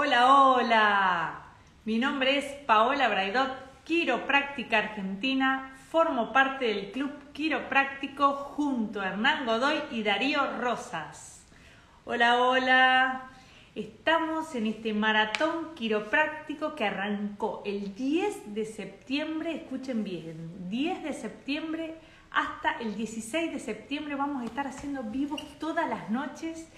Hola, hola. Mi nombre es Paola Braidot, quiropráctica argentina. Formo parte del Club Quiropráctico junto a Hernán Godoy y Darío Rosas. Hola, hola. Estamos en este maratón quiropráctico que arrancó el 10 de septiembre, escuchen bien, 10 de septiembre hasta el 16 de septiembre vamos a estar haciendo vivos todas las noches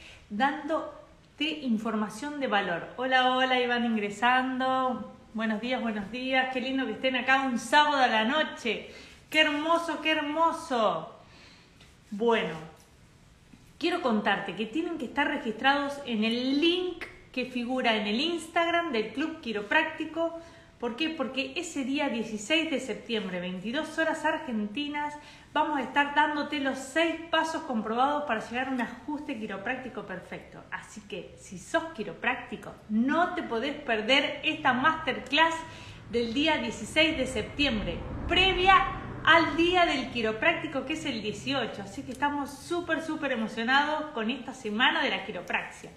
información de valor. Hola, hola, iban ingresando. Buenos días, buenos días. Qué lindo que estén acá un sábado a la noche. Qué hermoso, qué hermoso. Bueno, quiero contarte que tienen que estar registrados en el link que figura en el Instagram del Club Quiropráctico. ¿Por qué? Porque ese día 16 de septiembre, 22 horas argentinas, vamos a estar dándote los seis pasos comprobados para llegar a un ajuste quiropráctico perfecto. Así que si sos quiropráctico, no te podés perder esta masterclass del día 16 de septiembre, previa al día del quiropráctico que es el 18. Así que estamos súper, súper emocionados con esta semana de la quiropraxia.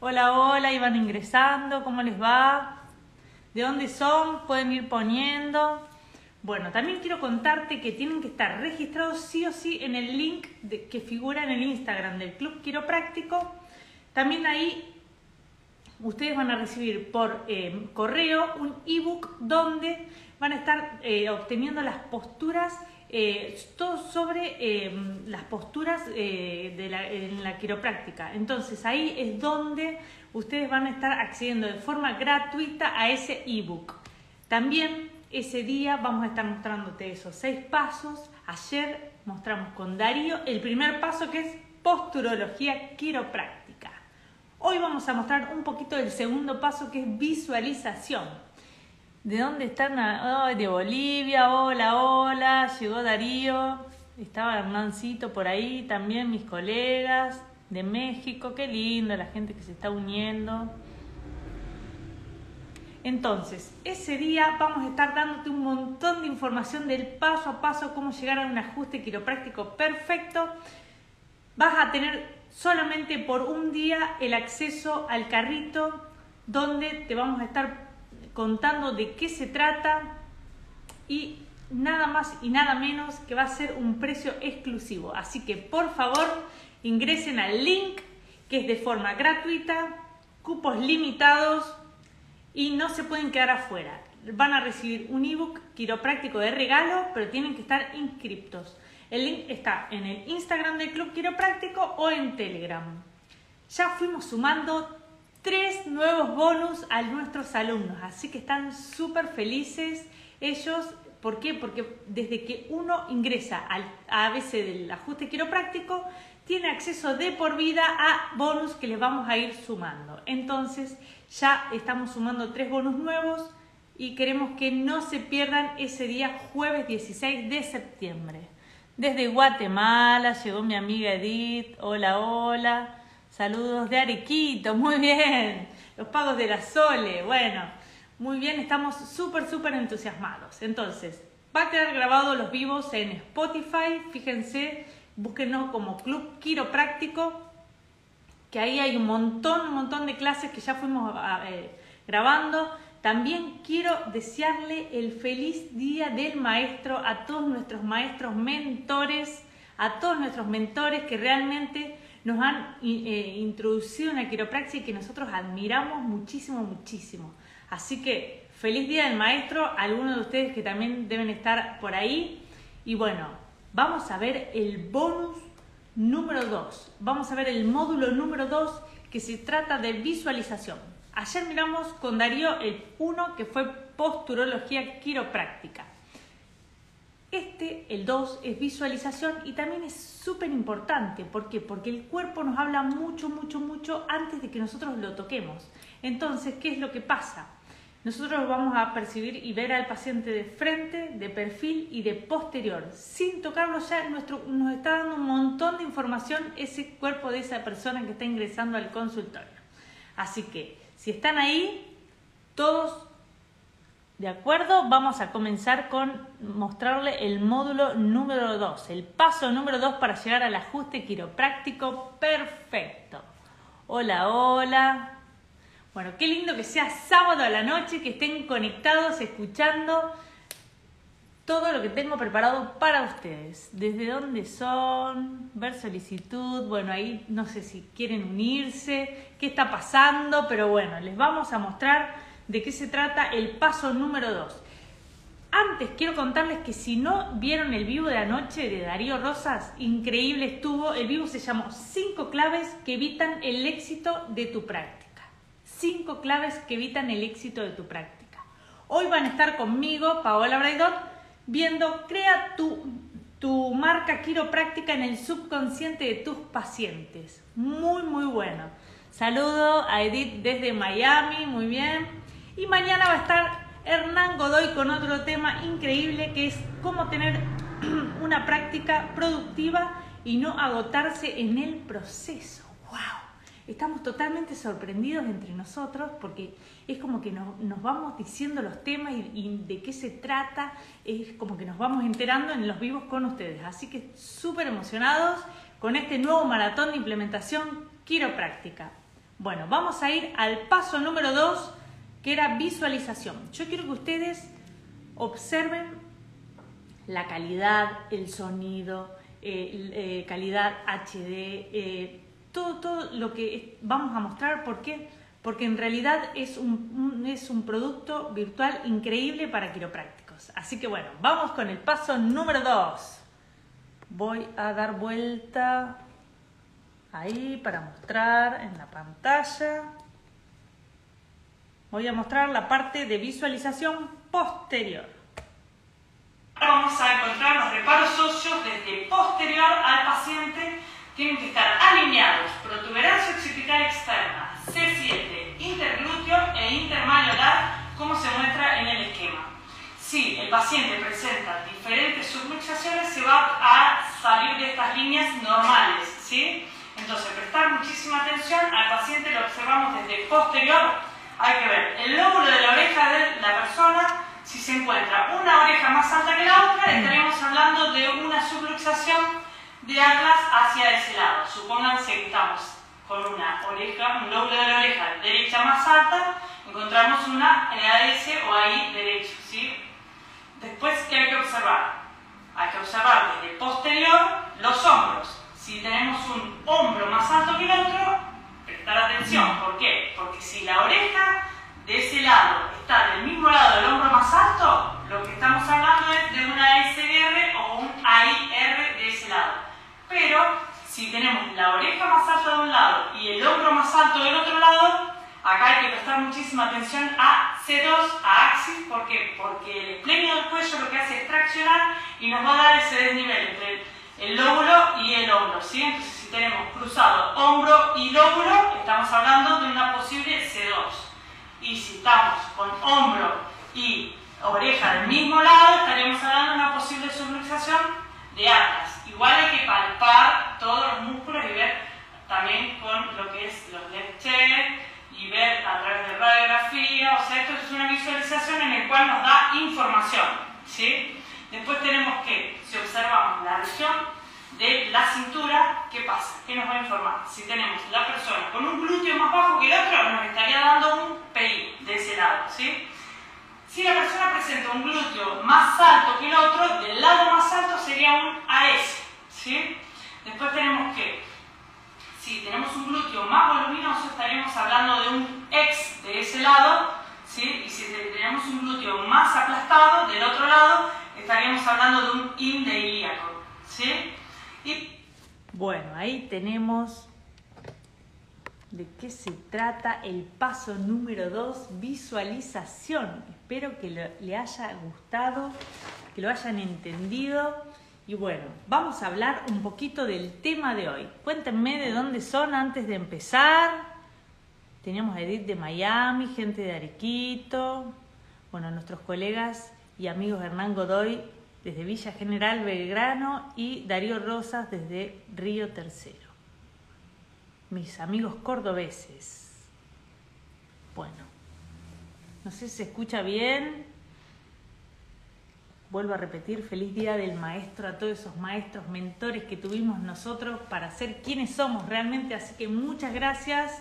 Hola, hola, iban ingresando, ¿cómo les va? ¿De dónde son? Pueden ir poniendo. Bueno, también quiero contarte que tienen que estar registrados sí o sí en el link que figura en el Instagram del Club Quiropráctico. También ahí ustedes van a recibir por eh, correo un ebook donde van a estar eh, obteniendo las posturas, eh, todo sobre las posturas en la quiropráctica. Entonces ahí es donde ustedes van a estar accediendo de forma gratuita a ese ebook. También ese día vamos a estar mostrándote esos seis pasos. Ayer mostramos con Darío el primer paso que es posturología quiropráctica. Hoy vamos a mostrar un poquito del segundo paso que es visualización. ¿De dónde están? de Bolivia, hola, hola, llegó Darío, estaba Hernancito por ahí, también mis colegas de México, qué lindo la gente que se está uniendo. Entonces, ese día vamos a estar dándote un montón de información del paso a paso, cómo llegar a un ajuste quiropráctico perfecto. Vas a tener solamente por un día el acceso al carrito donde te vamos a estar contando de qué se trata y nada más y nada menos que va a ser un precio exclusivo. Así que por favor ingresen al link que es de forma gratuita, cupos limitados y no se pueden quedar afuera. Van a recibir un ebook quiropráctico de regalo, pero tienen que estar inscriptos. El link está en el Instagram del Club Quiropráctico o en Telegram. Ya fuimos sumando tres nuevos bonus a nuestros alumnos, así que están súper felices ellos. ¿Por qué? Porque desde que uno ingresa al ABC del ajuste quiropráctico, tiene acceso de por vida a bonus que les vamos a ir sumando. Entonces, ya estamos sumando tres bonus nuevos y queremos que no se pierdan ese día jueves 16 de septiembre. Desde Guatemala llegó mi amiga Edith. Hola, hola. Saludos de Arequito. Muy bien. Los pagos de la Sole. Bueno, muy bien. Estamos súper, súper entusiasmados. Entonces, va a quedar grabado los vivos en Spotify. Fíjense, búsquenos como Club Quiropráctico que ahí hay un montón, un montón de clases que ya fuimos eh, grabando. También quiero desearle el feliz día del maestro a todos nuestros maestros mentores, a todos nuestros mentores que realmente nos han eh, introducido en la quiropraxia y que nosotros admiramos muchísimo, muchísimo. Así que feliz día del maestro, algunos de ustedes que también deben estar por ahí. Y bueno, vamos a ver el bonus número 2. Vamos a ver el módulo número 2 que se trata de visualización. Ayer miramos con Darío el 1 que fue posturología quiropráctica. Este, el 2, es visualización y también es súper importante. ¿Por qué? Porque el cuerpo nos habla mucho, mucho, mucho antes de que nosotros lo toquemos. Entonces, ¿qué es lo que pasa? Nosotros vamos a percibir y ver al paciente de frente, de perfil y de posterior. Sin tocarlo ya nuestro, nos está dando un montón de información ese cuerpo de esa persona que está ingresando al consultorio. Así que si están ahí, todos de acuerdo, vamos a comenzar con mostrarle el módulo número 2, el paso número 2 para llegar al ajuste quiropráctico perfecto. Hola, hola. Bueno, qué lindo que sea sábado a la noche, que estén conectados, escuchando todo lo que tengo preparado para ustedes. Desde dónde son, ver solicitud, bueno, ahí no sé si quieren unirse, qué está pasando, pero bueno, les vamos a mostrar de qué se trata el paso número 2. Antes quiero contarles que si no vieron el vivo de anoche de Darío Rosas, increíble estuvo. El vivo se llamó 5 claves que evitan el éxito de tu práctica. Cinco claves que evitan el éxito de tu práctica. Hoy van a estar conmigo, Paola Braidot, viendo Crea tu, tu marca quiropráctica en el subconsciente de tus pacientes. Muy, muy bueno. Saludo a Edith desde Miami, muy bien. Y mañana va a estar Hernán Godoy con otro tema increíble que es cómo tener una práctica productiva y no agotarse en el proceso. Estamos totalmente sorprendidos entre nosotros porque es como que nos, vamos diciendo los temas y, de qué se trata, es como que nos vamos enterando en los vivos con ustedes. Así que súper emocionados con este nuevo maratón de implementación quiropráctica. Bueno, vamos a ir al paso número 2, que era visualización. Yo quiero que ustedes observen la calidad, el sonido, eh, eh, calidad HD, eh, todo, todo lo que vamos a mostrar. ¿Por qué? Porque en realidad es un, es un producto virtual increíble para quiroprácticos. Así que bueno, vamos con el paso número 2. Voy a dar vuelta ahí para mostrar en la pantalla. Voy a mostrar la parte de visualización posterior. Ahora vamos a encontrar los reparos óseos desde posterior al paciente tienen que estar alineados, protuberancia occipital externa, C7, interglúteo e intermalleolar, como se muestra en el esquema. Si el paciente presenta diferentes subluxaciones, se va a salir de estas líneas normales, ¿sí? Entonces, prestar muchísima atención al paciente, lo observamos desde posterior, hay que ver el lóbulo de la oreja de la persona, si se encuentra una oreja más alta que la otra, estaríamos hablando de una subluxación de atlas hacia ese lado. Supónganse que estamos con una oreja, un lóbulo de la oreja derecha más alta, encontramos una en AS o ahí derecho, ¿sí? Después, ¿qué hay que observar? Hay que observar desde posterior los hombros. Si tenemos un hombro más alto que el otro, prestar atención. ¿Por qué? Porque si la oreja de ese lado está del mismo lado del hombro más alto, lo que estamos hablando es de una SR o un AIR de ese lado. Pero si tenemos la oreja más alta de un lado y el hombro más alto del otro lado, acá hay que prestar muchísima atención a C2, a axis, ¿por qué? Porque el esplenio del cuello lo que hace es traccionar y nos va a dar ese desnivel entre el lóbulo y el hombro, ¿sí? Entonces si tenemos cruzado hombro y lóbulo, estamos hablando de una posible C2. Y si estamos con hombro y oreja del mismo lado, estaríamos hablando de una posible subluxación de atlas. Igual hay que palpar todos los músculos y ver también con lo que es los left y ver a través de radiografía, o sea, esto es una visualización en la cual nos da información, ¿sí? Después tenemos que, si observamos la región de la cintura, ¿qué pasa? ¿Qué nos va a informar? Si tenemos la persona con un glúteo más bajo que el otro, nos estaría dando un PI de ese lado, ¿sí? Si la persona presenta un glúteo más alto que el otro, del lado más alto sería un AS. Después tenemos que, si tenemos un glúteo más voluminoso, estaríamos hablando de un X de ese lado, ¿sí? Y si tenemos un glúteo más aplastado del otro lado, estaríamos hablando de un IN de ilíaco, bueno, ahí tenemos de qué se trata el paso número 2, visualización. Espero que le haya gustado, que lo hayan entendido. Y bueno, vamos a hablar un poquito del tema de hoy. Cuéntenme de dónde son antes de empezar. Teníamos a Edith de Miami, gente de Arequito, bueno, nuestros colegas y amigos Hernán Godoy desde Villa General Belgrano y Darío Rosas desde Río Tercero mis amigos cordobeses. Bueno, no sé si se escucha bien. Vuelvo a repetir, feliz día del maestro a todos esos maestros, mentores que tuvimos nosotros para ser quienes somos realmente. Así que muchas gracias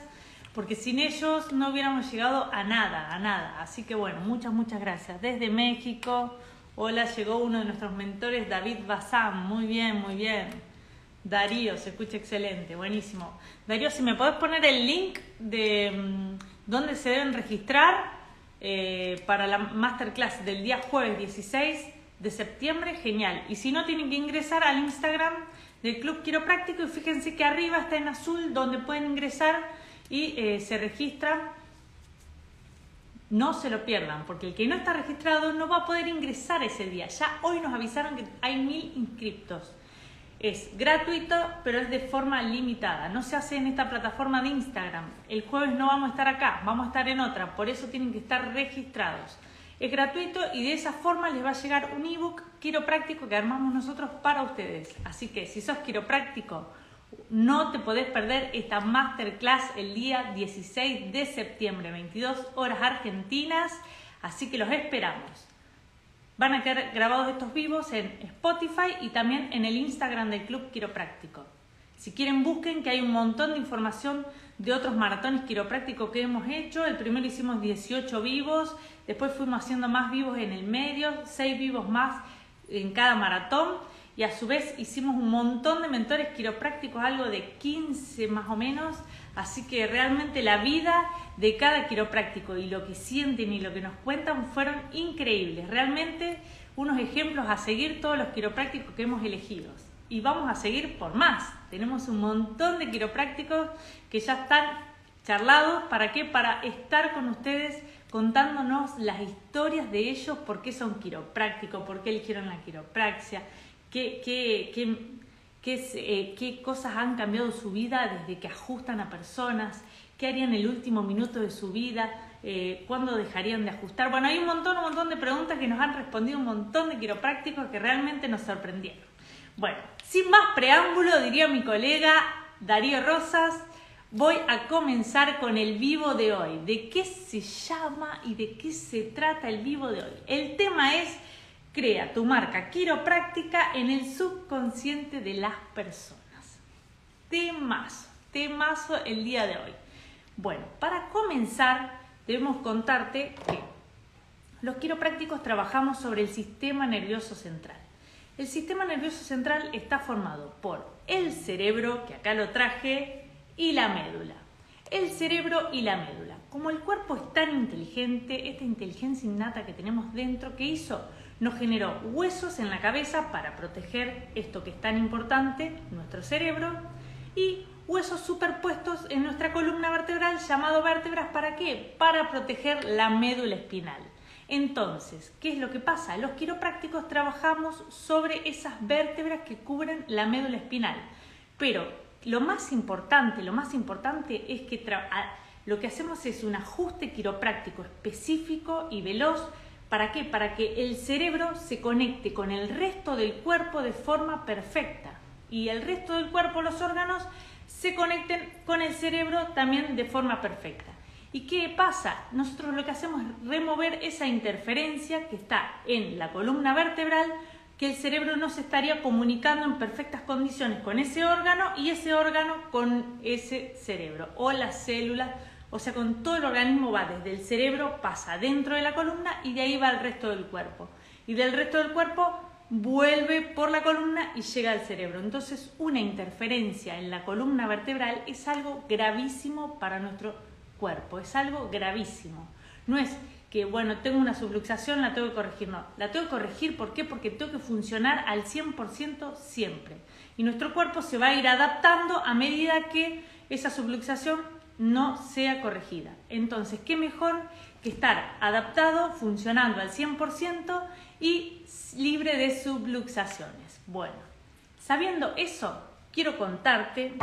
porque sin ellos no hubiéramos llegado a nada, a nada. Así que bueno, muchas, muchas gracias. Desde México, hola, llegó uno de nuestros mentores, David Bazán, muy bien, muy bien. Darío, se escucha excelente, buenísimo. Darío, si me podés poner el link de mm, dónde se deben registrar eh, para la masterclass del día jueves 16 de septiembre, genial. Y si no, tienen que ingresar al Instagram del Club Quiropráctico y fíjense que arriba está en azul donde pueden ingresar y eh, se registran. No se lo pierdan, porque el que no está registrado no va a poder ingresar ese día. Ya hoy nos avisaron que hay mil inscriptos. Es gratuito, pero es de forma limitada. No se hace en esta plataforma de Instagram. El jueves no vamos a estar acá, vamos a estar en otra. Por eso tienen que estar registrados. Es gratuito y de esa forma les va a llegar un ebook quiropráctico que armamos nosotros para ustedes. Así que si sos quiropráctico, no te podés perder esta masterclass el día 16 de septiembre, 22 horas argentinas. Así que los esperamos. Van a quedar grabados estos vivos en Spotify y también en el Instagram del Club Quiropráctico. Si quieren, busquen que hay un montón de información de otros maratones quiroprácticos que hemos hecho. El primero hicimos 18 vivos, después fuimos haciendo más vivos en el medio, 6 vivos más en cada maratón. Y a su vez hicimos un montón de mentores quiroprácticos, algo de 15 más o menos. Así que realmente la vida de cada quiropráctico y lo que sienten y lo que nos cuentan fueron increíbles. Realmente unos ejemplos a seguir todos los quiroprácticos que hemos elegido. Y vamos a seguir por más. Tenemos un montón de quiroprácticos que ya están charlados. ¿Para qué? Para estar con ustedes contándonos las historias de ellos, por qué son quiroprácticos, por qué eligieron la quiropraxia, qué, qué, qué, qué, eh, cosas han cambiado su vida desde que ajustan a personas, qué harían el último minuto de su vida, eh, cuándo dejarían de ajustar. Bueno, hay un montón, un montón de preguntas que nos han respondido un montón de quiroprácticos que realmente nos sorprendieron. Bueno, sin más preámbulo, diría mi colega Darío Rosas, voy a comenzar con el vivo de hoy. ¿De qué se llama y de qué se trata el vivo de hoy? El tema es crea tu marca quiropráctica en el subconsciente de las personas. Temazo, temazo el día de hoy. Bueno, para comenzar, debemos contarte que los quiroprácticos trabajamos sobre el sistema nervioso central. El sistema nervioso central está formado por el cerebro, que acá lo traje, y la médula. El cerebro y la médula. Como el cuerpo es tan inteligente, esta inteligencia innata que tenemos dentro, ¿qué hizo? Nos generó huesos en la cabeza para proteger esto que es tan importante, nuestro cerebro, y huesos superpuestos en nuestra columna vertebral llamado vértebras. ¿Para qué? Para proteger la médula espinal. Entonces, ¿qué es lo que pasa? Los quiroprácticos trabajamos sobre esas vértebras que cubren la médula espinal. Pero lo más importante, lo más importante es que lo que hacemos es un ajuste quiropráctico específico y veloz. ¿Para qué? Para que el cerebro se conecte con el resto del cuerpo de forma perfecta y el resto del cuerpo, los órganos, se conecten con el cerebro también de forma perfecta. ¿Y qué pasa? Nosotros lo que hacemos es remover esa interferencia que está en la columna vertebral, que el cerebro no se estaría comunicando en perfectas condiciones con ese órgano y ese órgano con ese cerebro o las células, o sea, con todo el organismo va desde el cerebro, pasa dentro de la columna y de ahí va al resto del cuerpo. Y del resto del cuerpo vuelve por la columna y llega al cerebro. Entonces, una interferencia en la columna vertebral es algo gravísimo para nuestro cuerpo, es algo gravísimo. No es que, bueno, tengo una subluxación, la tengo que corregir, no, la tengo que corregir. Porque tengo que funcionar al 100% siempre. Y nuestro cuerpo se va a ir adaptando a medida que esa subluxación no sea corregida. Entonces, ¿qué mejor que estar adaptado, funcionando al 100% y libre de subluxaciones. Bueno, sabiendo eso, quiero contarte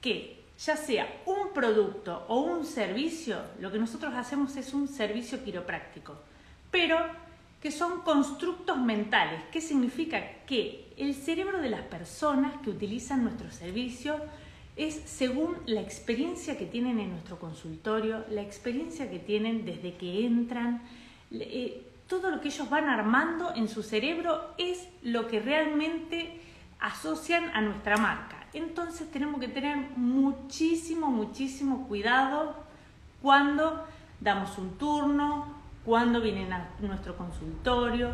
que ya sea un producto o un servicio, lo que nosotros hacemos es un servicio quiropráctico, pero que son constructos mentales. ¿Qué significa? Que el cerebro de las personas que utilizan nuestro servicio es según la experiencia que tienen en nuestro consultorio, la experiencia que tienen desde que entran, eh, todo lo que ellos van armando en su cerebro es lo que realmente asocian a nuestra marca. Entonces tenemos que tener muchísimo, muchísimo cuidado cuando damos un turno, cuando vienen a nuestro consultorio.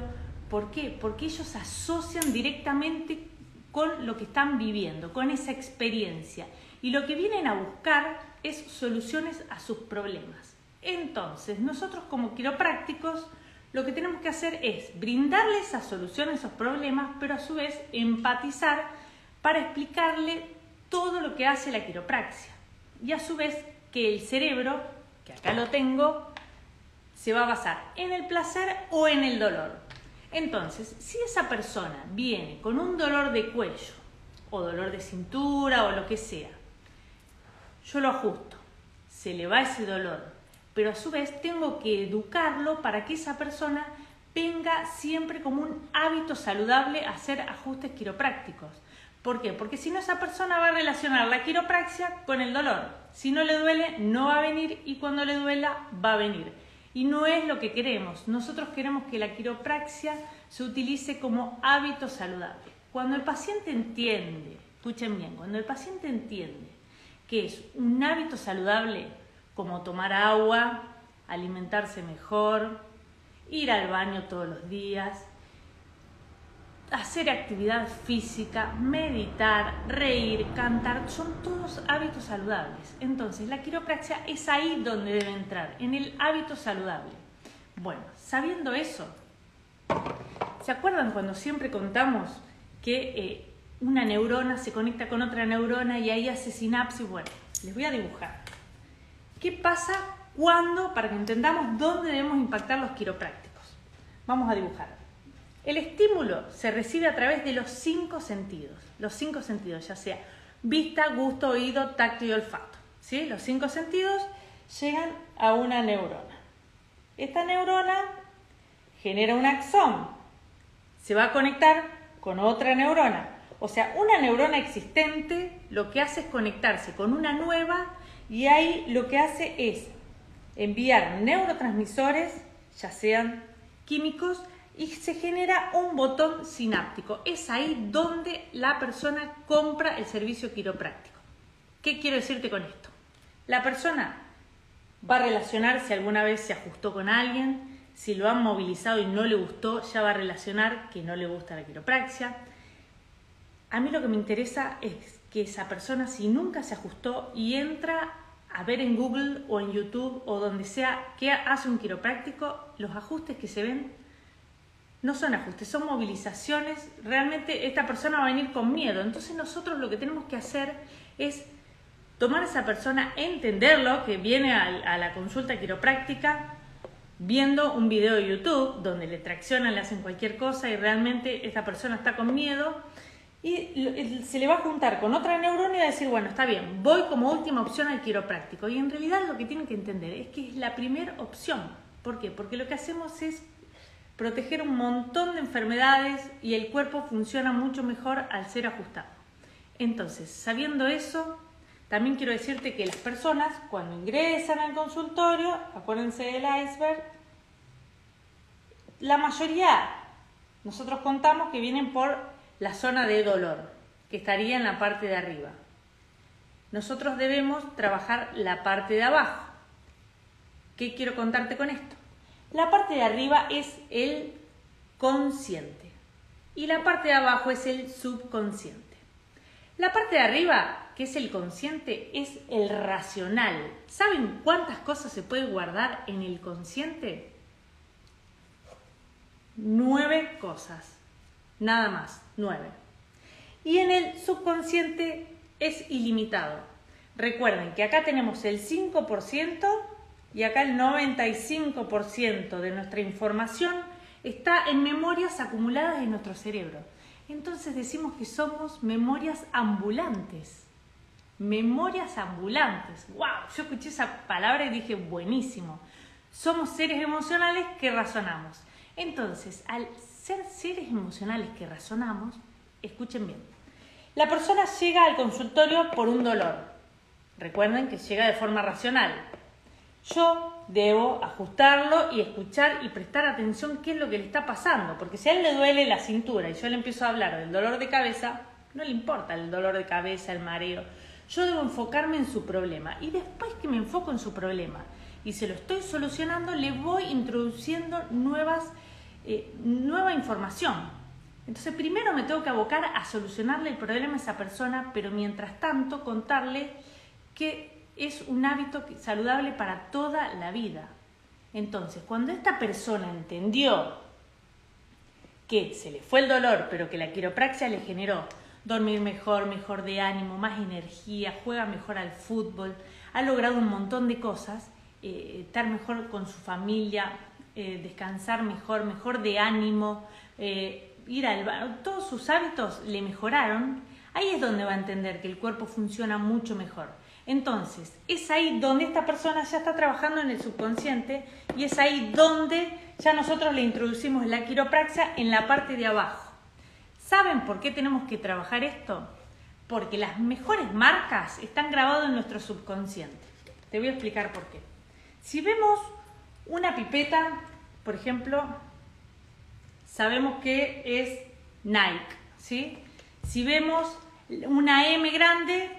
¿Por qué? Porque ellos asocian directamente con lo que están viviendo, con esa experiencia. Y lo que vienen a buscar es soluciones a sus problemas. Entonces, nosotros como quiroprácticos, lo que tenemos que hacer es brindarles esa solución a esos problemas, pero a su vez empatizar para explicarle todo lo que hace la quiropraxia. Y a su vez que el cerebro, que acá lo tengo, se va a basar en el placer o en el dolor. Entonces, si esa persona viene con un dolor de cuello o dolor de cintura o lo que sea, yo lo ajusto, se le va ese dolor, pero a su vez tengo que educarlo para que esa persona venga siempre como un hábito saludable a hacer ajustes quiroprácticos. ¿Por qué? Porque si no esa persona va a relacionar la quiropraxia con el dolor. Si no le duele, no va a venir y cuando le duela, va a venir. Y no es lo que queremos. Nosotros queremos que la quiropraxia se utilice como hábito saludable. Cuando el paciente entiende, escuchen bien, cuando el paciente entiende que es un hábito saludable como tomar agua, alimentarse mejor, ir al baño todos los días, hacer actividad física, meditar, reír, cantar, son todos hábitos saludables. Entonces, la quiropraxia es ahí donde debe entrar, en el hábito saludable. Bueno, sabiendo eso, ¿se acuerdan cuando siempre contamos que eh, una neurona se conecta con otra neurona y ahí hace sinapsis? Bueno, les voy a dibujar. ¿Qué pasa cuando, para que entendamos dónde debemos impactar los quiroprácticos? Vamos a dibujar. El estímulo se recibe a través de los cinco sentidos, los cinco sentidos, ya sea vista, gusto, oído, tacto y olfato. ¿sí? Los cinco sentidos llegan a una neurona. Esta neurona genera un axón, se va a conectar con otra neurona. O sea, una neurona existente lo que hace es conectarse con una nueva y ahí lo que hace es enviar neurotransmisores, ya sean químicos, y se genera un botón sináptico. Es ahí donde la persona compra el servicio quiropráctico. ¿Qué quiero decirte con esto? La persona va a relacionar si alguna vez se ajustó con alguien, si lo han movilizado y no le gustó, ya va a relacionar que no le gusta la quiropraxia. A mí lo que me interesa es que esa persona, si nunca se ajustó y entra a ver en Google o en YouTube o donde sea qué hace un quiropráctico, los ajustes que se ven no son ajustes, son movilizaciones. Realmente esta persona va a venir con miedo. Entonces nosotros lo que tenemos que hacer es tomar a esa persona, entenderlo, que viene a, la consulta quiropráctica viendo un video de YouTube donde le traccionan, le hacen cualquier cosa y realmente esta persona está con miedo y se le va a juntar con otra neurona y va a decir, bueno, está bien, voy como última opción al quiropráctico. Y en realidad lo que tienen que entender es que es la primera opción. ¿Por qué? Porque lo que hacemos es proteger un montón de enfermedades y el cuerpo funciona mucho mejor al ser ajustado. Entonces, sabiendo eso, también quiero decirte que las personas cuando ingresan al consultorio, acuérdense del iceberg, la mayoría, nosotros contamos que vienen por la zona de dolor, que estaría en la parte de arriba. Nosotros debemos trabajar la parte de abajo. ¿Qué quiero contarte con esto? La parte de arriba es el consciente y la parte de abajo es el subconsciente. La parte de arriba, que es el consciente, es el racional. ¿Saben cuántas cosas se puede guardar en el consciente? Nueve cosas. Nada más, nueve. Y en el subconsciente es ilimitado. Recuerden que acá tenemos el 5% y acá el 95% de nuestra información está en memorias acumuladas en nuestro cerebro. Entonces decimos que somos memorias ambulantes. Memorias ambulantes. ¡Wow! Yo escuché esa palabra y dije, buenísimo. Somos seres emocionales que razonamos. Entonces, al ser seres emocionales que razonamos, escuchen bien, la persona llega al consultorio por un dolor. Recuerden que llega de forma racional, yo debo ajustarlo y escuchar y prestar atención qué es lo que le está pasando, porque si a él le duele la cintura y yo le empiezo a hablar del dolor de cabeza, No le importa el dolor de cabeza, el mareo. Yo debo enfocarme en su problema. Y después que me enfoco en su problema y se lo estoy solucionando, le voy introduciendo nuevas, eh, nueva información. Entonces primero me tengo que abocar a solucionarle el problema a esa persona, pero mientras tanto contarle que es un hábito saludable para toda la vida. Entonces, cuando esta persona entendió que se le fue el dolor, pero que la quiropraxia le generó dormir mejor, mejor de ánimo, más energía, juega mejor al fútbol, ha logrado un montón de cosas, eh, estar mejor con su familia, eh, descansar mejor, mejor de ánimo, eh, ir al baño, todos sus hábitos le mejoraron, ahí es donde va a entender que el cuerpo funciona mucho mejor. Entonces, es ahí donde esta persona ya está trabajando en el subconsciente y es ahí donde ya nosotros le introducimos la quiropraxia en la parte de abajo. ¿Saben por qué tenemos que trabajar esto? Porque las mejores marcas están grabadas en nuestro subconsciente. Te voy a explicar por qué. Si vemos una pipeta, por ejemplo, sabemos que es Nike, ¿sí? Si vemos una M grande,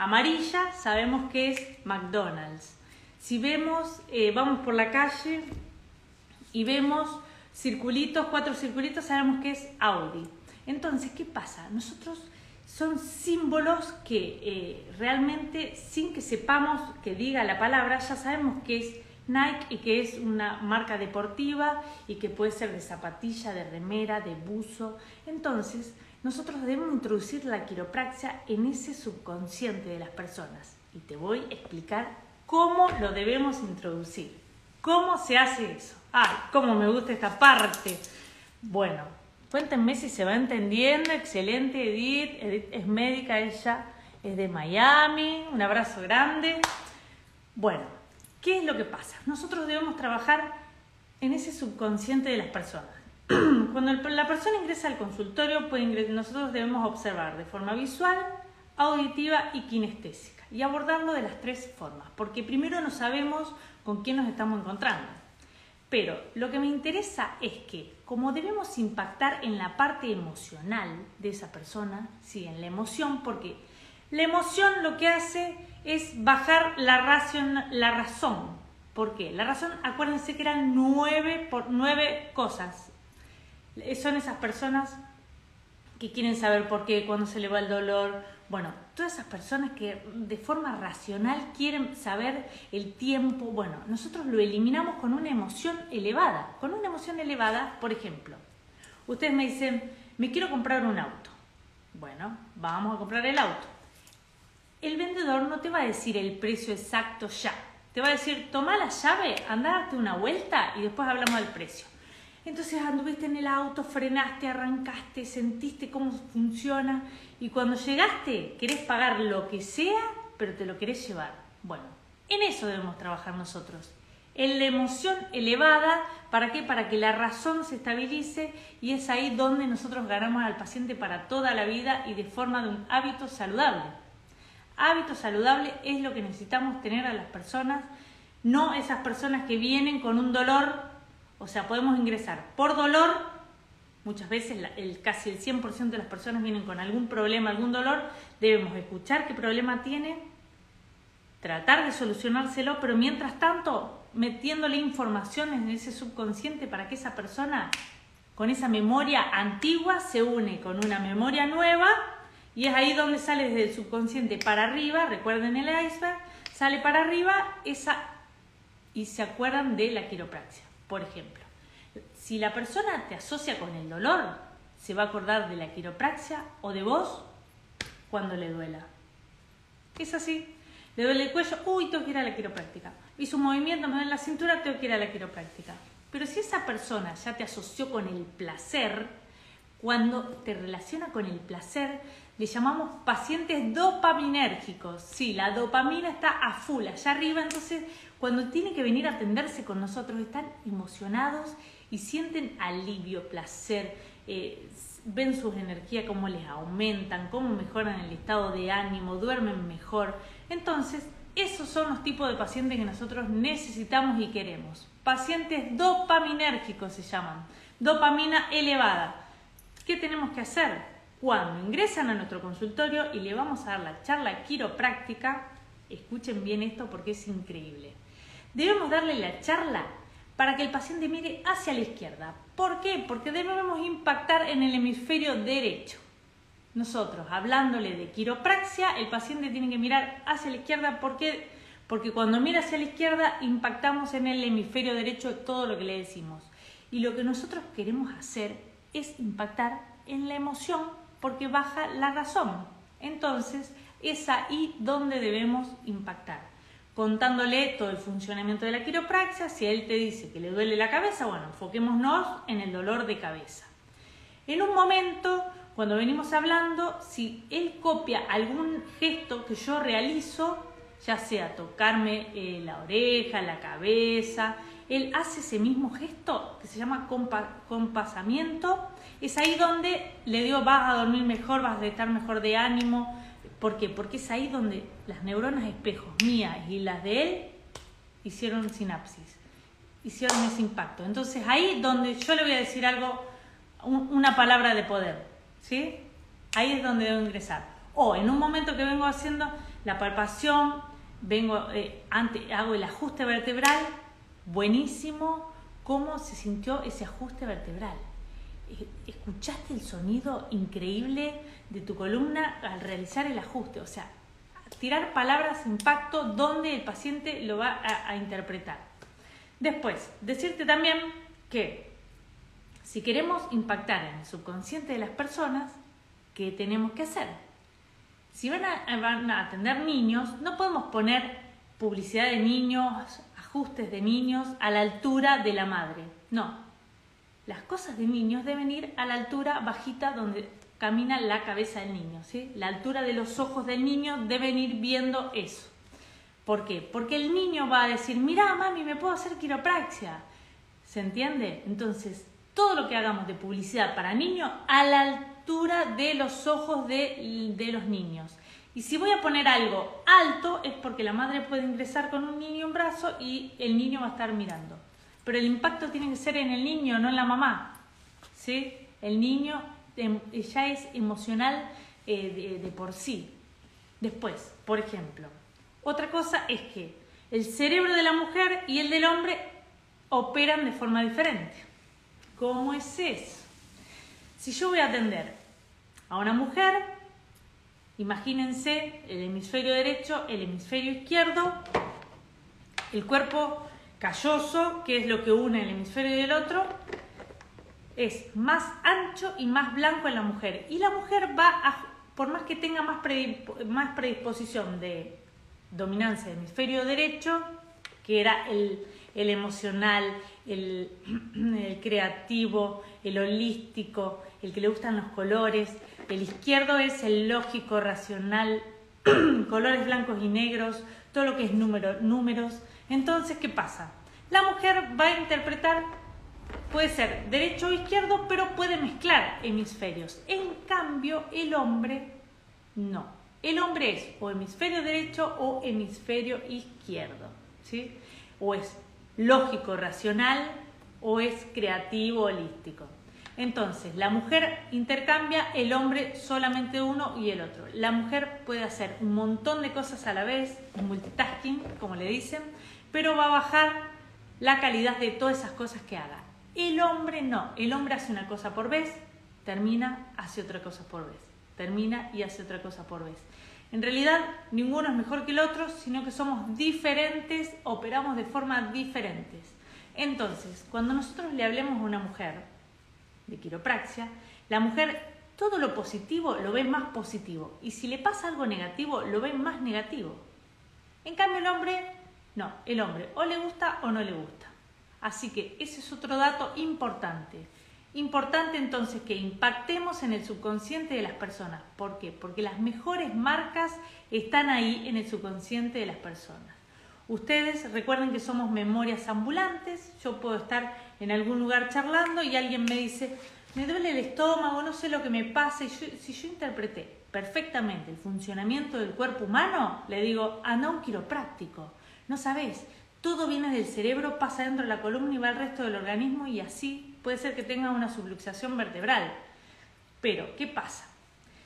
amarilla, sabemos que es McDonald's. Si vemos, eh, vamos por la calle y vemos circulitos, cuatro circulitos, sabemos que es Audi. Entonces, ¿qué pasa? Nosotros son símbolos que eh, realmente, sin que sepamos que diga la palabra, ya sabemos que es Nike y que es una marca deportiva y que puede ser de zapatilla, de remera, de buzo. Entonces, nosotros debemos introducir la quiropraxia en ese subconsciente de las personas. Y te voy a explicar cómo lo debemos introducir. ¿Cómo se hace eso? ¡Ay, cómo me gusta esta parte! Bueno, cuéntenme si se va entendiendo. Excelente, Edith. Edith es médica, ella es de Miami. Un abrazo grande. Bueno, ¿qué es lo que pasa? Nosotros debemos trabajar en ese subconsciente de las personas. Cuando la persona ingresa al consultorio, nosotros debemos observar de forma visual, auditiva y kinestésica y abordarlo de las tres formas, porque primero no sabemos con quién nos estamos encontrando. Pero lo que me interesa es que, como debemos impactar en la parte emocional de esa persona, sí, en la emoción, porque la emoción lo que hace es bajar la, la razón. ¿Por qué? La razón, acuérdense que eran nueve, por, nueve cosas son esas personas que quieren saber por qué, cuándo se le va el dolor. Bueno, todas esas personas que de forma racional quieren saber el tiempo. Bueno, nosotros lo eliminamos con una emoción elevada. Con una emoción elevada, por ejemplo, ustedes me dicen, me quiero comprar un auto. Bueno, vamos a comprar el auto. El vendedor no te va a decir el precio exacto ya. Te va a decir, toma la llave, anda a darte una vuelta y después hablamos del precio. Entonces anduviste en el auto, frenaste, arrancaste, sentiste cómo funciona y cuando llegaste querés pagar lo que sea, pero te lo querés llevar. Bueno, en eso debemos trabajar nosotros. En la emoción elevada, ¿para qué? Para que la razón se estabilice y es ahí donde nosotros ganamos al paciente para toda la vida y de forma de un hábito saludable. Hábito saludable es lo que necesitamos tener a las personas, no esas personas que vienen con un dolor o sea, podemos ingresar. Por dolor, muchas veces casi el 100% de las personas vienen con algún problema, algún dolor, debemos escuchar qué problema tiene, tratar de solucionárselo, pero mientras tanto metiéndole información en ese subconsciente para que esa persona con esa memoria antigua se une con una memoria nueva. Y es ahí donde sale desde el subconsciente para arriba, recuerden el iceberg, sale para arriba esa y se acuerdan de la quiropraxia. Por ejemplo, si la persona te asocia con el dolor, se va a acordar de la quiropraxia o de vos cuando le duela. Es así. Le duele el cuello, uy, tengo que ir a la quiropráctica. Hizo un movimiento, me duele la cintura, tengo que ir a la quiropráctica. Pero si esa persona ya te asoció con el placer, cuando te relaciona con el placer, le llamamos pacientes dopaminérgicos. Sí, la dopamina está a full, allá arriba, entonces cuando tiene que venir a atenderse con nosotros, están emocionados y sienten alivio, placer, eh, ven sus energías, cómo les aumentan, cómo mejoran el estado de ánimo, duermen mejor. Entonces, esos son los tipos de pacientes que nosotros necesitamos y queremos. Pacientes dopaminérgicos se llaman, dopamina elevada. ¿Qué tenemos que hacer? cuando ingresan a nuestro consultorio y le vamos a dar la charla quiropráctica, escuchen bien esto porque es increíble. Debemos darle la charla para que el paciente mire hacia la izquierda. ¿Por qué? Porque debemos impactar en el hemisferio derecho. Nosotros, hablándole de quiropraxia, el paciente tiene que mirar hacia la izquierda. ¿Por qué? Porque cuando mira hacia la izquierda, impactamos en el hemisferio derecho todo lo que le decimos. Y lo que nosotros queremos hacer es impactar en la emoción porque baja la razón. Entonces, es ahí donde debemos impactar. Contándole todo el funcionamiento de la quiropraxia, si él te dice que le duele la cabeza, bueno, enfoquémonos en el dolor de cabeza. En un momento, cuando venimos hablando, si él copia algún gesto que yo realizo, ya sea tocarme eh, la oreja, la cabeza, él hace ese mismo gesto que se llama compasamiento. Es ahí donde le digo, vas a dormir mejor, vas a estar mejor de ánimo. ¿Por qué? Porque es ahí donde las neuronas espejos mías y las de él hicieron sinapsis, hicieron ese impacto. Entonces ahí donde yo le voy a decir algo, una palabra de poder, ¿sí? Ahí es donde debo ingresar. O en un momento que vengo haciendo la palpación, vengo, eh, hago el ajuste vertebral, buenísimo cómo se sintió ese ajuste vertebral. ¿Escuchaste el sonido increíble de tu columna al realizar el ajuste? O sea, tirar palabras impacto donde el paciente lo va a, a interpretar. Después, decirte también que si queremos impactar en el subconsciente de las personas, ¿qué tenemos que hacer? Si van a, van a atender niños, no podemos poner publicidad de niños, ajustes de niños a la altura de la madre. No. Las cosas de niños deben ir a la altura bajita donde camina la cabeza del niño. ¿sí? La altura de los ojos del niño deben ir viendo eso. ¿Por qué? Porque el niño va a decir, mira mami, me puedo hacer quiropraxia. ¿Se entiende? Entonces, todo lo que hagamos de publicidad para niños a la altura de los ojos de, de los niños. Y si voy a poner algo alto es porque la madre puede ingresar con un niño en brazo y el niño va a estar mirando. Pero el impacto tiene que ser en el niño, no en la mamá. ¿Sí? El niño em, ya es emocional eh, de, por sí. Después, por ejemplo, otra cosa es que el cerebro de la mujer y el del hombre operan de forma diferente. ¿Cómo es eso? Si yo voy a atender a una mujer, Imagínense el hemisferio derecho, el hemisferio izquierdo, el cuerpo calloso, que es lo que une el hemisferio y el otro, es más ancho y más blanco en la mujer. Y la mujer va a, por más que tenga más, más predisposición de dominancia del hemisferio derecho, que era el, emocional, el, el creativo, el holístico, el que le gustan los colores, el izquierdo es el lógico, racional, colores blancos y negros, todo lo que es número, números. Entonces, ¿qué pasa? La mujer va a interpretar, puede ser derecho o izquierdo, pero puede mezclar hemisferios. En cambio, el hombre no. El hombre es o hemisferio derecho o hemisferio izquierdo. ¿sí? O es lógico, racional o es creativo, holístico. Entonces, la mujer intercambia, el hombre solamente uno y el otro. La mujer puede hacer un montón de cosas a la vez, multitasking, como le dicen, pero va a bajar la calidad de todas esas cosas que haga. El hombre no, el hombre hace una cosa por vez, termina, hace otra cosa por vez, termina y hace otra cosa por vez. En realidad, ninguno es mejor que el otro, sino que somos diferentes, operamos de forma diferentes. Entonces, cuando nosotros le hablemos a una mujer, de quiropraxia, la mujer todo lo positivo lo ve más positivo y si le pasa algo negativo lo ve más negativo. En cambio el hombre, no, el hombre o le gusta o no le gusta. Así que ese es otro dato importante. Importante entonces que impactemos en el subconsciente de las personas. ¿Por qué? Porque las mejores marcas están ahí en el subconsciente de las personas. Ustedes recuerden que somos memorias ambulantes. Yo puedo estar en algún lugar charlando y alguien me dice, me duele el estómago, no sé lo que me pasa. Y si yo interpreté perfectamente el funcionamiento del cuerpo humano, le digo, anda un quiropráctico. No sabes, todo viene del cerebro, pasa dentro de la columna y va al resto del organismo y así puede ser que tenga una subluxación vertebral. Pero, ¿qué pasa?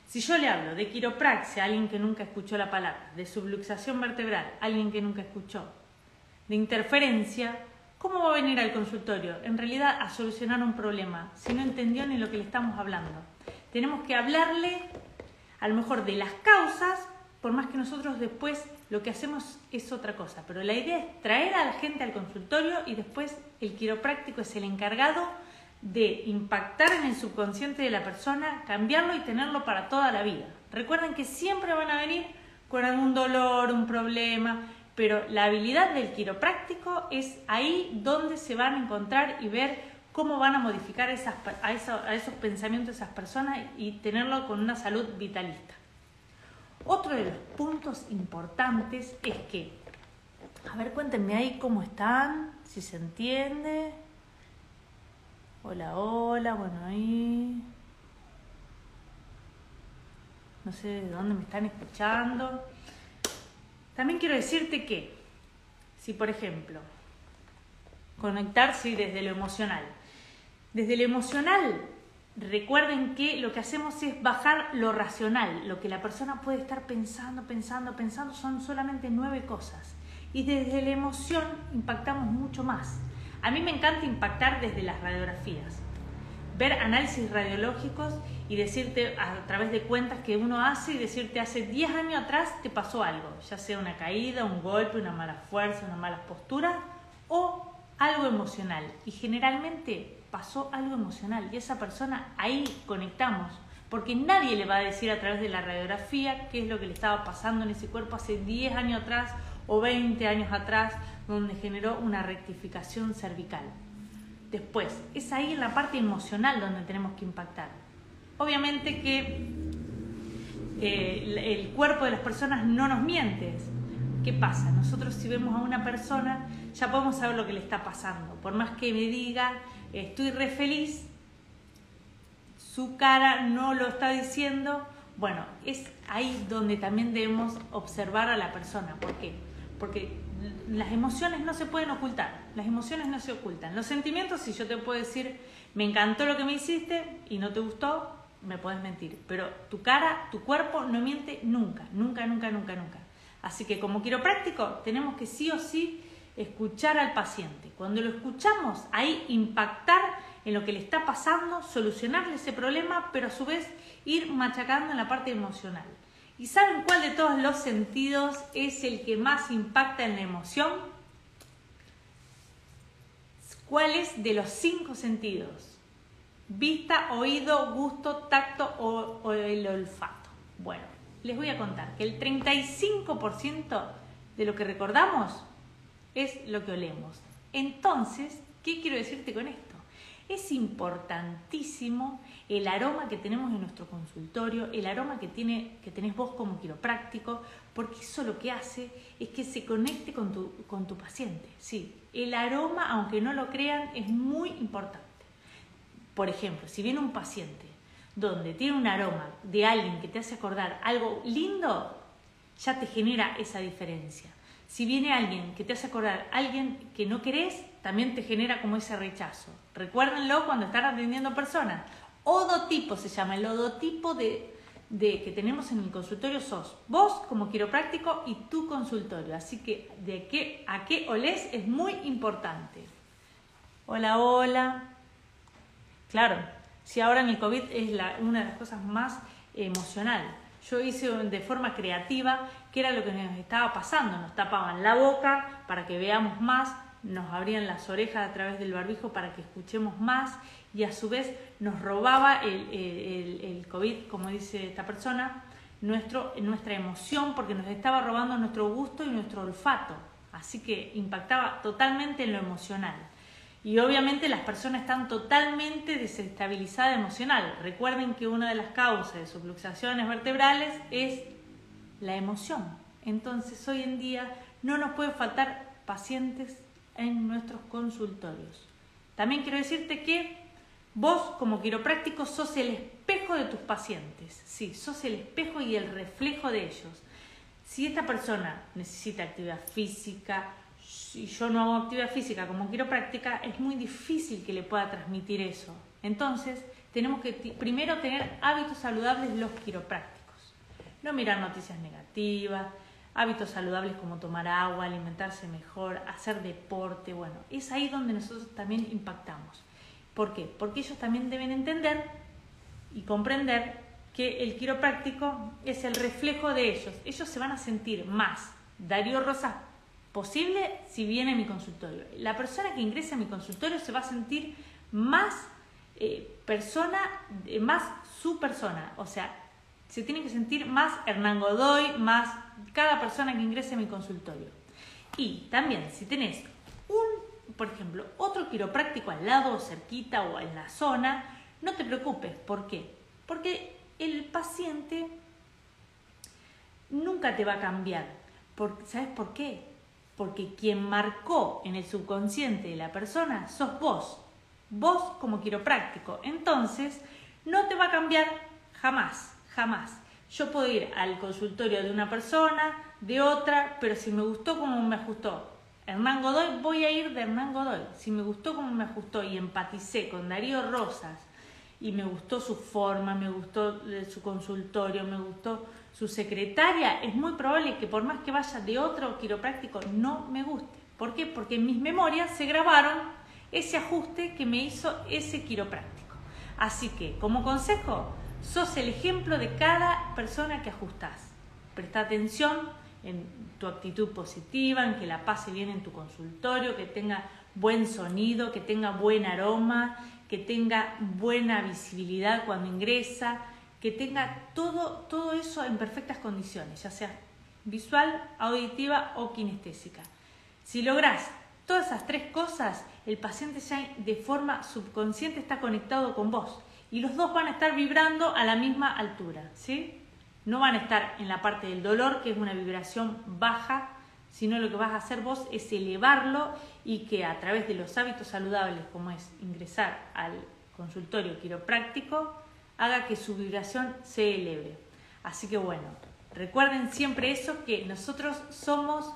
Si yo le hablo de quiropraxia a alguien que nunca escuchó la palabra, de subluxación vertebral a alguien que nunca escuchó, de interferencia, ¿cómo va a venir al consultorio? En realidad a solucionar un problema, si no entendió ni lo que le estamos hablando. Tenemos que hablarle a lo mejor de las causas, por más que nosotros después lo que hacemos es otra cosa. Pero la idea es traer a la gente al consultorio y después el quiropráctico es el encargado de impactar en el subconsciente de la persona, cambiarlo y tenerlo para toda la vida. Recuerden que siempre van a venir con algún dolor, un problema, pero la habilidad del quiropráctico es ahí donde se van a encontrar y ver cómo van a modificar a, a esos pensamientos de esas personas y tenerlo con una salud vitalista. Otro de los puntos importantes es que, a ver, cuéntenme ahí cómo están, si se entiende. Hola, hola, bueno, ahí. No sé de dónde me están escuchando. También quiero decirte que, si por ejemplo, conectarse desde lo emocional. Desde lo emocional Recuerden que lo que hacemos es bajar lo racional, lo que la persona puede estar pensando, pensando, pensando, son solamente nueve cosas. Y desde la emoción impactamos mucho más. A mí me encanta impactar desde las radiografías, ver análisis radiológicos y decirte a través de cuentas que uno hace y decirte hace 10 años atrás te pasó algo, ya sea una caída, un golpe, una mala fuerza, una mala postura o algo emocional. Y generalmente pasó algo emocional y esa persona ahí conectamos, porque nadie le va a decir a través de la radiografía qué es lo que le estaba pasando en ese cuerpo hace 10 años atrás o 20 años atrás, donde generó una rectificación cervical. Después, es ahí en la parte emocional donde tenemos que impactar. Obviamente que eh, el cuerpo de las personas no nos miente. ¿Qué pasa? Nosotros si vemos a una persona ya podemos saber lo que le está pasando. Por más que me diga estoy re feliz, su cara no lo está diciendo, bueno, es ahí donde también debemos observar a la persona. ¿Por qué? Porque las emociones no se pueden ocultar, las emociones no se ocultan. Los sentimientos, si yo te puedo decir, me encantó lo que me hiciste y no te gustó, me puedes mentir. Pero tu cara, tu cuerpo no miente nunca, nunca, nunca, nunca, nunca. Así que como quiropráctico tenemos que sí o sí escuchar al paciente. Cuando lo escuchamos, ahí impactar en lo que le está pasando, solucionarle ese problema, pero a su vez ir machacando en la parte emocional. ¿Y saben cuál de todos los sentidos es el que más impacta en la emoción? ¿Cuál es de los cinco sentidos? Vista, oído, gusto, tacto o, o el olfato. Bueno, les voy a contar que el 35% de lo que recordamos es lo que olemos. Entonces, ¿qué quiero decirte con esto? Es importantísimo el aroma que tenemos en nuestro consultorio, el aroma que, tiene, que tenés vos como quiropráctico, porque eso lo que hace es que se conecte con tu, con tu paciente. Sí, el aroma, aunque no lo crean, es muy importante. Por ejemplo, si viene un paciente donde tiene un aroma de alguien que te hace acordar algo lindo, ya te genera esa diferencia. Si viene alguien que te hace acordar, alguien que no querés, también te genera como ese rechazo. Recuérdenlo cuando están atendiendo personas. Odotipo se llama, el odotipo de, de, que tenemos en el consultorio sos vos como quiropráctico y tu consultorio. Así que de qué a qué olés es muy importante. Hola, hola. Claro, si ahora en el COVID es una de las cosas más emocionales yo hice de forma creativa qué era lo que nos estaba pasando. Nos tapaban la boca para que veamos más, nos abrían las orejas a través del barbijo para que escuchemos más y a su vez nos robaba el, el, COVID, como dice esta persona, nuestro, nuestra emoción porque nos estaba robando nuestro gusto y nuestro olfato. Así que impactaba totalmente en lo emocional. Y obviamente las personas están totalmente desestabilizadas emocional. Recuerden que una de las causas de subluxaciones vertebrales es la emoción. Entonces hoy en día no nos pueden faltar pacientes en nuestros consultorios. También quiero decirte que vos como quiropráctico sos el espejo de tus pacientes. Sí, sos el espejo y el reflejo de ellos. Si esta persona necesita actividad física, si yo no hago actividad física como quiero práctica, es muy difícil que le pueda transmitir eso. Entonces, tenemos que primero tener hábitos saludables los quiroprácticos. No mirar noticias negativas, hábitos saludables como tomar agua, alimentarse mejor, hacer deporte, bueno, es ahí donde nosotros también impactamos. ¿Por qué? Porque ellos también deben entender y comprender que el quiropráctico es el reflejo de ellos. Ellos se van a sentir más Darío Rosas posible si viene a mi consultorio. La persona que ingrese a mi consultorio se va a sentir más eh, persona, eh, más su persona. O sea, se tiene que sentir más Hernán Godoy, más cada persona que ingrese a mi consultorio. Y también, si tenés un, por ejemplo, otro quiropráctico al lado, cerquita o en la zona, no te preocupes. ¿Por qué? Porque el paciente nunca te va a cambiar. ¿Sabes por qué? Porque quien marcó en el subconsciente de la persona sos vos. Vos como quiropráctico. Entonces, no te va a cambiar jamás, jamás. Yo puedo ir al consultorio de una persona, de otra, pero si me gustó como me ajustó Hernán Godoy, voy a ir de Hernán Godoy. Si me gustó como me ajustó y empaticé con Darío Rosas y me gustó su forma, me gustó su consultorio, me gustó su secretaria, es muy probable que por más que vaya de otro quiropráctico no me guste. ¿Por qué? Porque en mis memorias se grabaron ese ajuste que me hizo ese quiropráctico. Así que, como consejo, sos el ejemplo de cada persona que ajustás. Presta atención en tu actitud positiva, en que la pase bien en tu consultorio, que tenga buen sonido, que tenga buen aroma, que tenga buena visibilidad cuando ingresa, que tenga todo, todo eso en perfectas condiciones, ya sea visual, auditiva o kinestésica. Si logras todas esas tres cosas, el paciente ya de forma subconsciente está conectado con vos y los dos van a estar vibrando a la misma altura, ¿sí? No van a estar en la parte del dolor, que es una vibración baja, sino lo que vas a hacer vos es elevarlo y que a través de los hábitos saludables, como es ingresar al consultorio quiropráctico, haga que su vibración se eleve. Así que bueno, recuerden siempre eso, que nosotros somos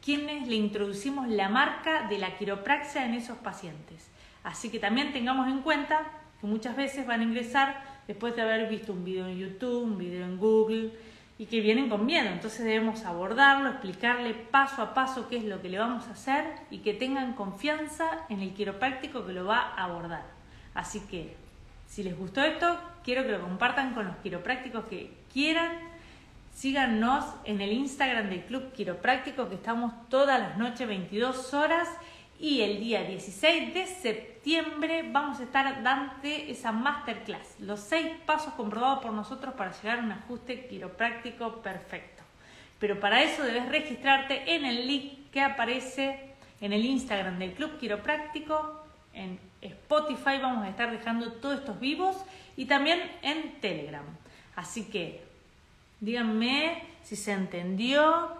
quienes le introducimos la marca de la quiropraxia en esos pacientes. Así que también tengamos en cuenta que muchas veces van a ingresar después de haber visto un video en YouTube, un video en Google y que vienen con miedo. Entonces debemos abordarlo, explicarle paso a paso qué es lo que le vamos a hacer y que tengan confianza en el quiropráctico que lo va a abordar. Así que si les gustó esto, quiero que lo compartan con los quiroprácticos que quieran. Síganos en el Instagram del Club Quiropráctico que estamos todas las noches 22 horas y el día 16 de septiembre vamos a estar dando esa masterclass, los seis pasos comprobados por nosotros para llegar a un ajuste quiropráctico perfecto. Pero para eso debes registrarte en el link que aparece en el Instagram del Club Quiropráctico, en Spotify vamos a estar dejando todos estos vivos y también en Telegram. Así que díganme si se entendió,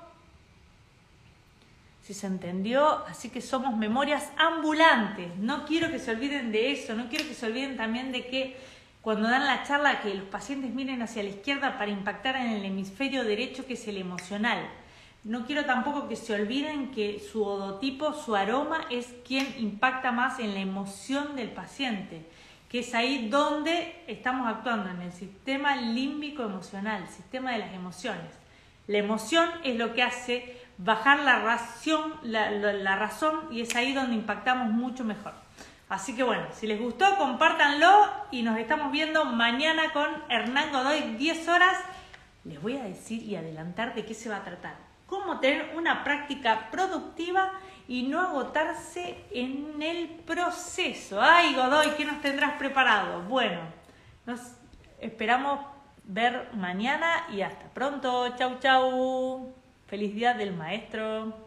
si se entendió, así que somos memorias ambulantes. No quiero que se olviden de eso, no quiero que se olviden también de que cuando dan la charla que los pacientes miren hacia la izquierda para impactar en el hemisferio derecho que es el emocional. No quiero tampoco que se olviden que su odotipo, su aroma es quien impacta más en la emoción del paciente, que es ahí donde estamos actuando, en el sistema límbico emocional, sistema de las emociones. La emoción es lo que hace bajar la, ración, la, razón y es ahí donde impactamos mucho mejor. Así que bueno, si les gustó, compártanlo y nos estamos viendo mañana con Hernán Godoy, 10 horas. Les voy a decir y adelantar de qué se va a tratar. Cómo tener una práctica productiva y no agotarse en el proceso. Ay, Godoy, ¿qué nos tendrás preparado? Bueno, nos esperamos ver mañana y hasta pronto. Chau, chau. Feliz día del maestro.